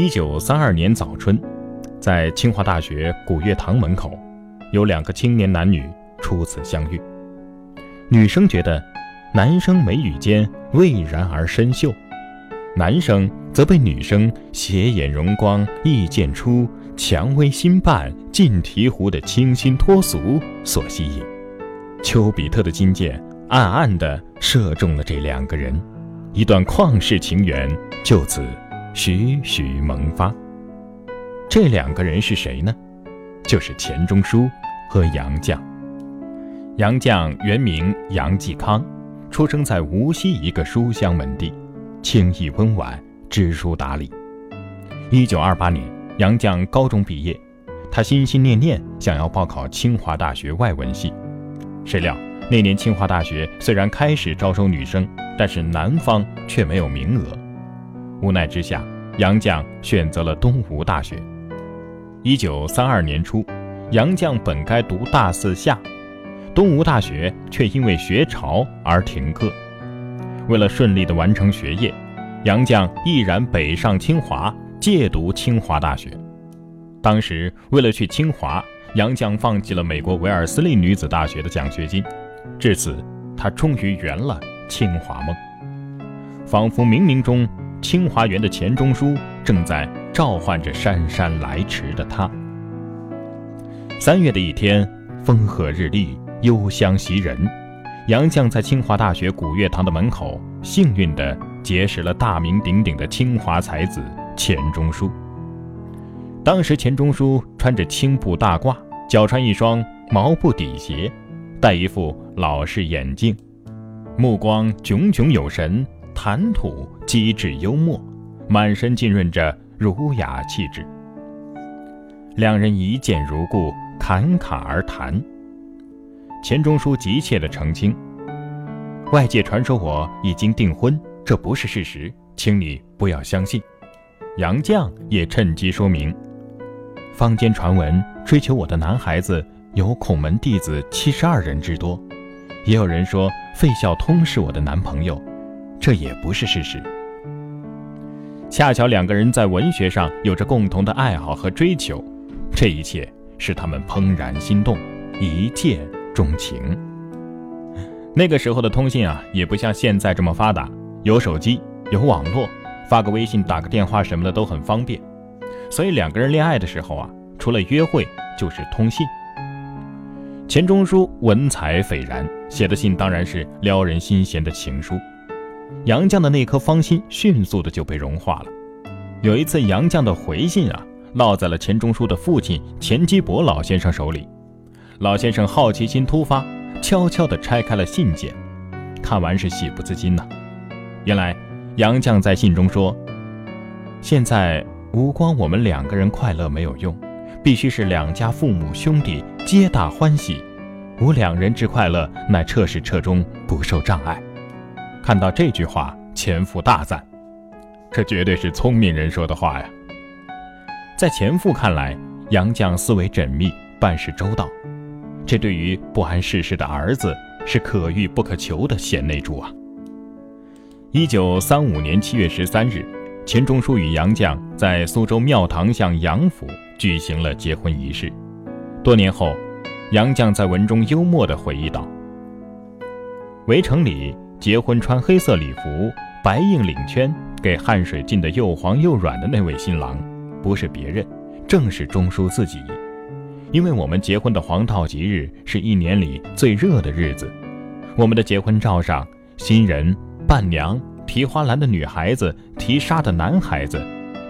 一九三二年早春，在清华大学古月堂门口，有两个青年男女初次相遇。女生觉得男生眉宇间蔚然而深秀，男生则被女生斜眼容光意渐出、蔷薇新瓣近醍醐的清新脱俗所吸引。丘比特的金箭暗暗地射中了这两个人，一段旷世情缘就此。徐徐萌发。这两个人是谁呢？就是钱钟书和杨绛。杨绛原名杨继康，出生在无锡一个书香门第，清逸温婉，知书达理。一九二八年，杨绛高中毕业，他心心念念想要报考清华大学外文系，谁料那年清华大学虽然开始招收女生，但是男方却没有名额。无奈之下，杨绛选择了东吴大学。一九三二年初，杨绛本该读大四下，东吴大学却因为学潮而停课。为了顺利的完成学业，杨绛毅然北上清华，借读清华大学。当时为了去清华，杨绛放弃了美国维尔斯利女子大学的奖学金。至此，他终于圆了清华梦，仿佛冥冥中。清华园的钱钟书正在召唤着姗姗来迟的他。三月的一天，风和日丽，幽香袭人。杨绛在清华大学古月堂的门口，幸运地结识了大名鼎鼎的清华才子钱钟书。当时，钱钟书穿着青布大褂，脚穿一双毛布底鞋，戴一副老式眼镜，目光炯炯有神。谈吐机智幽默，满身浸润着儒雅气质。两人一见如故，侃侃而谈。钱钟书急切地澄清：“外界传说我已经订婚，这不是事实，请你不要相信。”杨绛也趁机说明：“坊间传闻追求我的男孩子有孔门弟子七十二人之多，也有人说费孝通是我的男朋友。”这也不是事实。恰巧两个人在文学上有着共同的爱好和追求，这一切使他们怦然心动，一见钟情。那个时候的通信啊，也不像现在这么发达，有手机，有网络，发个微信、打个电话什么的都很方便。所以两个人恋爱的时候啊，除了约会就是通信。钱钟书文采斐然，写的信当然是撩人心弦的情书。杨绛的那颗芳心迅速的就被融化了。有一次，杨绛的回信啊，落在了钱钟书的父亲钱基博老先生手里。老先生好奇心突发，悄悄地拆开了信件，看完是喜不自禁呐。原来，杨绛在信中说：“现在无光我们两个人快乐没有用，必须是两家父母兄弟皆大欢喜，无两人之快乐乃彻始彻终，不受障碍。”看到这句话，前夫大赞：“这绝对是聪明人说的话呀！”在前夫看来，杨绛思维缜密，办事周到，这对于不谙世事的儿子是可遇不可求的贤内助啊！一九三五年七月十三日，钱钟书与杨绛在苏州庙堂巷杨府举行了结婚仪式。多年后，杨绛在文中幽默地回忆道：“围城里。”结婚穿黑色礼服、白硬领圈，给汗水浸得又黄又软的那位新郎，不是别人，正是钟书自己。因为我们结婚的黄道吉日是一年里最热的日子，我们的结婚照上，新人、伴娘、提花篮的女孩子、提纱的男孩子，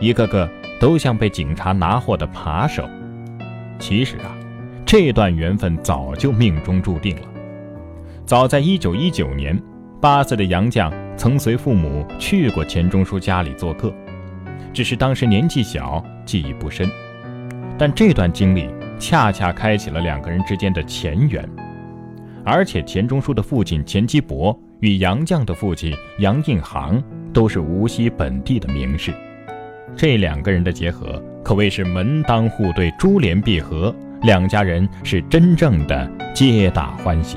一个个都像被警察拿货的扒手。其实啊，这段缘分早就命中注定了。早在一九一九年。八岁的杨绛曾随父母去过钱钟书家里做客，只是当时年纪小，记忆不深。但这段经历恰恰开启了两个人之间的前缘，而且钱钟书的父亲钱基博与杨绛的父亲杨应行都是无锡本地的名士，这两个人的结合可谓是门当户对、珠联璧合，两家人是真正的皆大欢喜。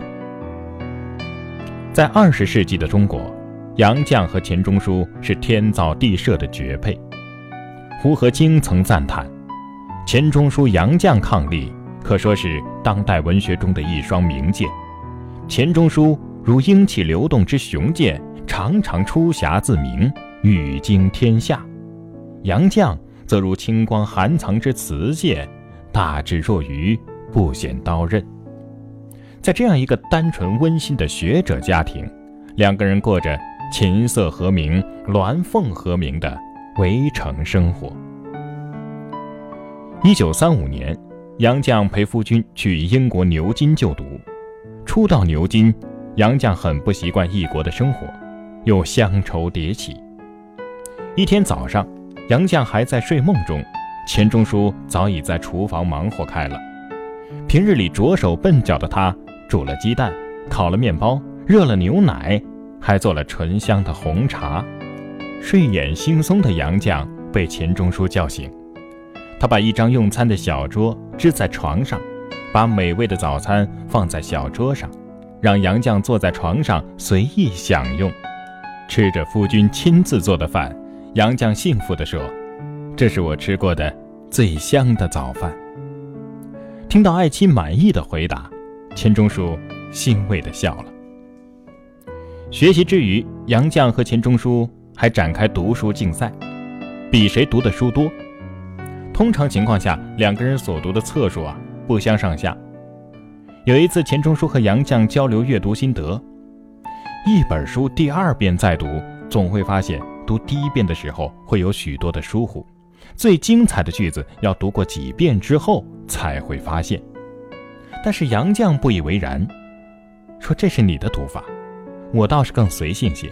在二十世纪的中国，杨绛和钱钟书是天造地设的绝配。胡和京曾赞叹，钱钟书、杨绛伉俪可说是当代文学中的一双名剑。钱钟书如英气流动之雄剑，常常出侠自明，语惊天下；杨绛则如清光含藏之雌剑，大智若愚，不显刀刃。在这样一个单纯温馨的学者家庭，两个人过着琴瑟和鸣、鸾凤和鸣的。围城生活。一九三五年，杨绛陪夫君去英国牛津就读。初到牛津，杨绛很不习惯异国的生活，又乡愁迭起。一天早上，杨绛还在睡梦中，钱钟书早已在厨房忙活开了。平日里着手笨脚的他，煮了鸡蛋，烤了面包，热了牛奶，还做了醇香的红茶。睡眼惺忪的杨绛被钱钟书叫醒，他把一张用餐的小桌支在床上，把美味的早餐放在小桌上，让杨绛坐在床上随意享用。吃着夫君亲自做的饭，杨绛幸福地说：“这是我吃过的最香的早饭。”听到爱妻满意的回答，钱钟书欣慰地笑了。学习之余，杨绛和钱钟书。还展开读书竞赛，比谁读的书多。通常情况下，两个人所读的册数啊不相上下。有一次，钱钟书和杨绛交流阅读心得，一本书第二遍再读，总会发现读第一遍的时候会有许多的疏忽，最精彩的句子要读过几遍之后才会发现。但是杨绛不以为然，说这是你的读法，我倒是更随性些。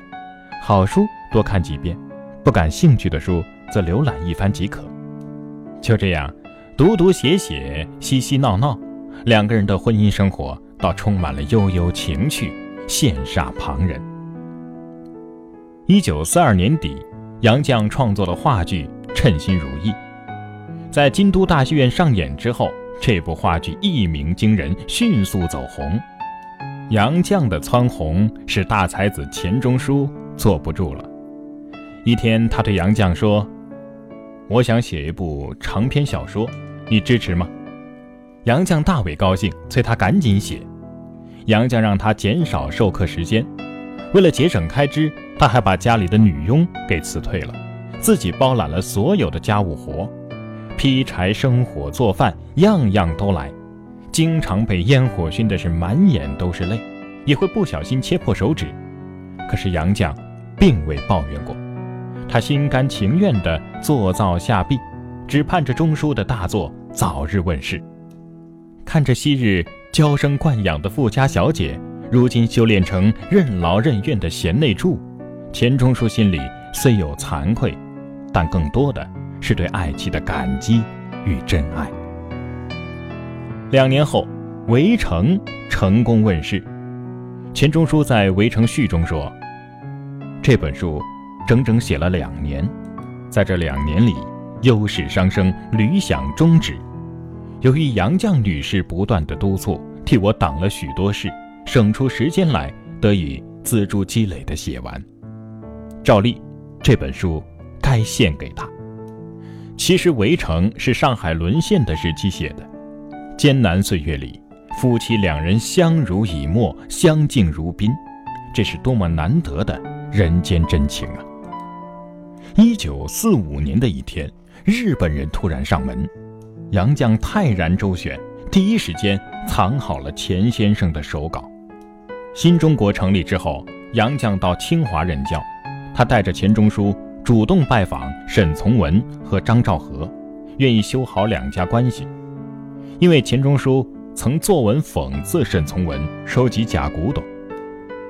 好书多看几遍，不感兴趣的书则浏览一番即可。就这样，读读写写，嬉嬉闹闹，两个人的婚姻生活倒充满了悠悠情趣，羡煞旁人。一九四二年底，杨绛创作了话剧《称心如意》，在京都大戏院上演之后，这部话剧一鸣惊人，迅速走红。杨绛的蹿红使大才子钱钟书。坐不住了。一天，他对杨绛说：“我想写一部长篇小说，你支持吗？”杨绛大为高兴，催他赶紧写。杨绛让他减少授课时间，为了节省开支，他还把家里的女佣给辞退了，自己包揽了所有的家务活，劈柴、生火、做饭，样样都来，经常被烟火熏的是满眼都是泪，也会不小心切破手指。可是杨绛。并未抱怨过，他心甘情愿地坐灶下壁，只盼着钟书的大作早日问世。看着昔日娇生惯养的富家小姐，如今修炼成任劳任怨的贤内助，钱钟书心里虽有惭愧，但更多的是对爱妻的感激与真爱。两年后，《围城》成功问世，钱钟书在《围城序》中说。这本书整整写了两年，在这两年里，忧事伤生，屡想终止。由于杨绛女士不断的督促，替我挡了许多事，省出时间来，得以自助积累的写完。照例，这本书该献给她。其实，《围城》是上海沦陷的时期写的，艰难岁月里，夫妻两人相濡以沫，相敬如宾，这是多么难得的！人间真情啊！一九四五年的一天，日本人突然上门，杨绛泰然周旋，第一时间藏好了钱先生的手稿。新中国成立之后，杨绛到清华任教，他带着钱钟书主动拜访沈从文和张兆和，愿意修好两家关系。因为钱钟书曾作文讽刺沈从文收集假古董。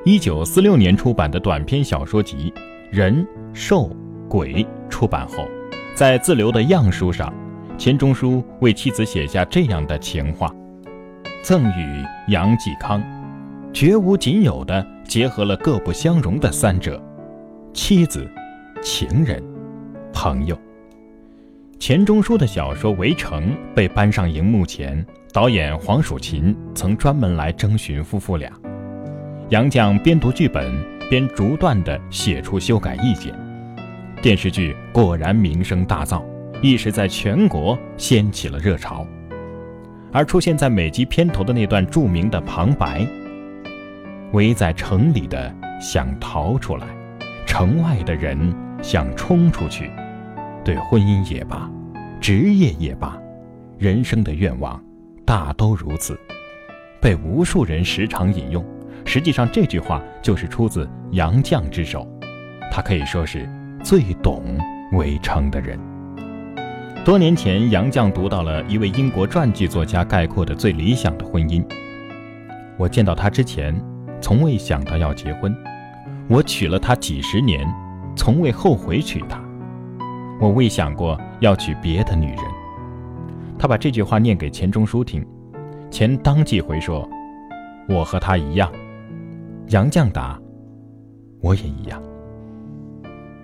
一九四六年出版的短篇小说集《人兽鬼》出版后，在自留的样书上，钱钟书为妻子写下这样的情话：“赠与杨继康，绝无仅有的结合了各不相容的三者：妻子、情人、朋友。”钱钟书的小说《围城》被搬上荧幕前，导演黄蜀芹曾专门来征询夫妇俩。杨绛边读剧本边逐段地写出修改意见，电视剧果然名声大噪，一时在全国掀起了热潮。而出现在每集片头的那段著名的旁白：“围在城里的想逃出来，城外的人想冲出去。对婚姻也罢，职业也罢，人生的愿望大都如此。”被无数人时常引用。实际上，这句话就是出自杨绛之手，他可以说是最懂围城的人。多年前，杨绛读到了一位英国传记作家概括的最理想的婚姻。我见到他之前，从未想到要结婚；我娶了她几十年，从未后悔娶她；我未想过要娶别的女人。他把这句话念给钱钟书听，钱当即回说：“我和他一样。”杨绛答：“我也一样。”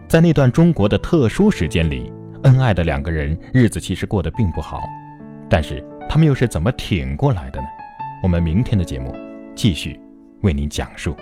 在那段中国的特殊时间里，恩爱的两个人日子其实过得并不好，但是他们又是怎么挺过来的呢？我们明天的节目继续为您讲述。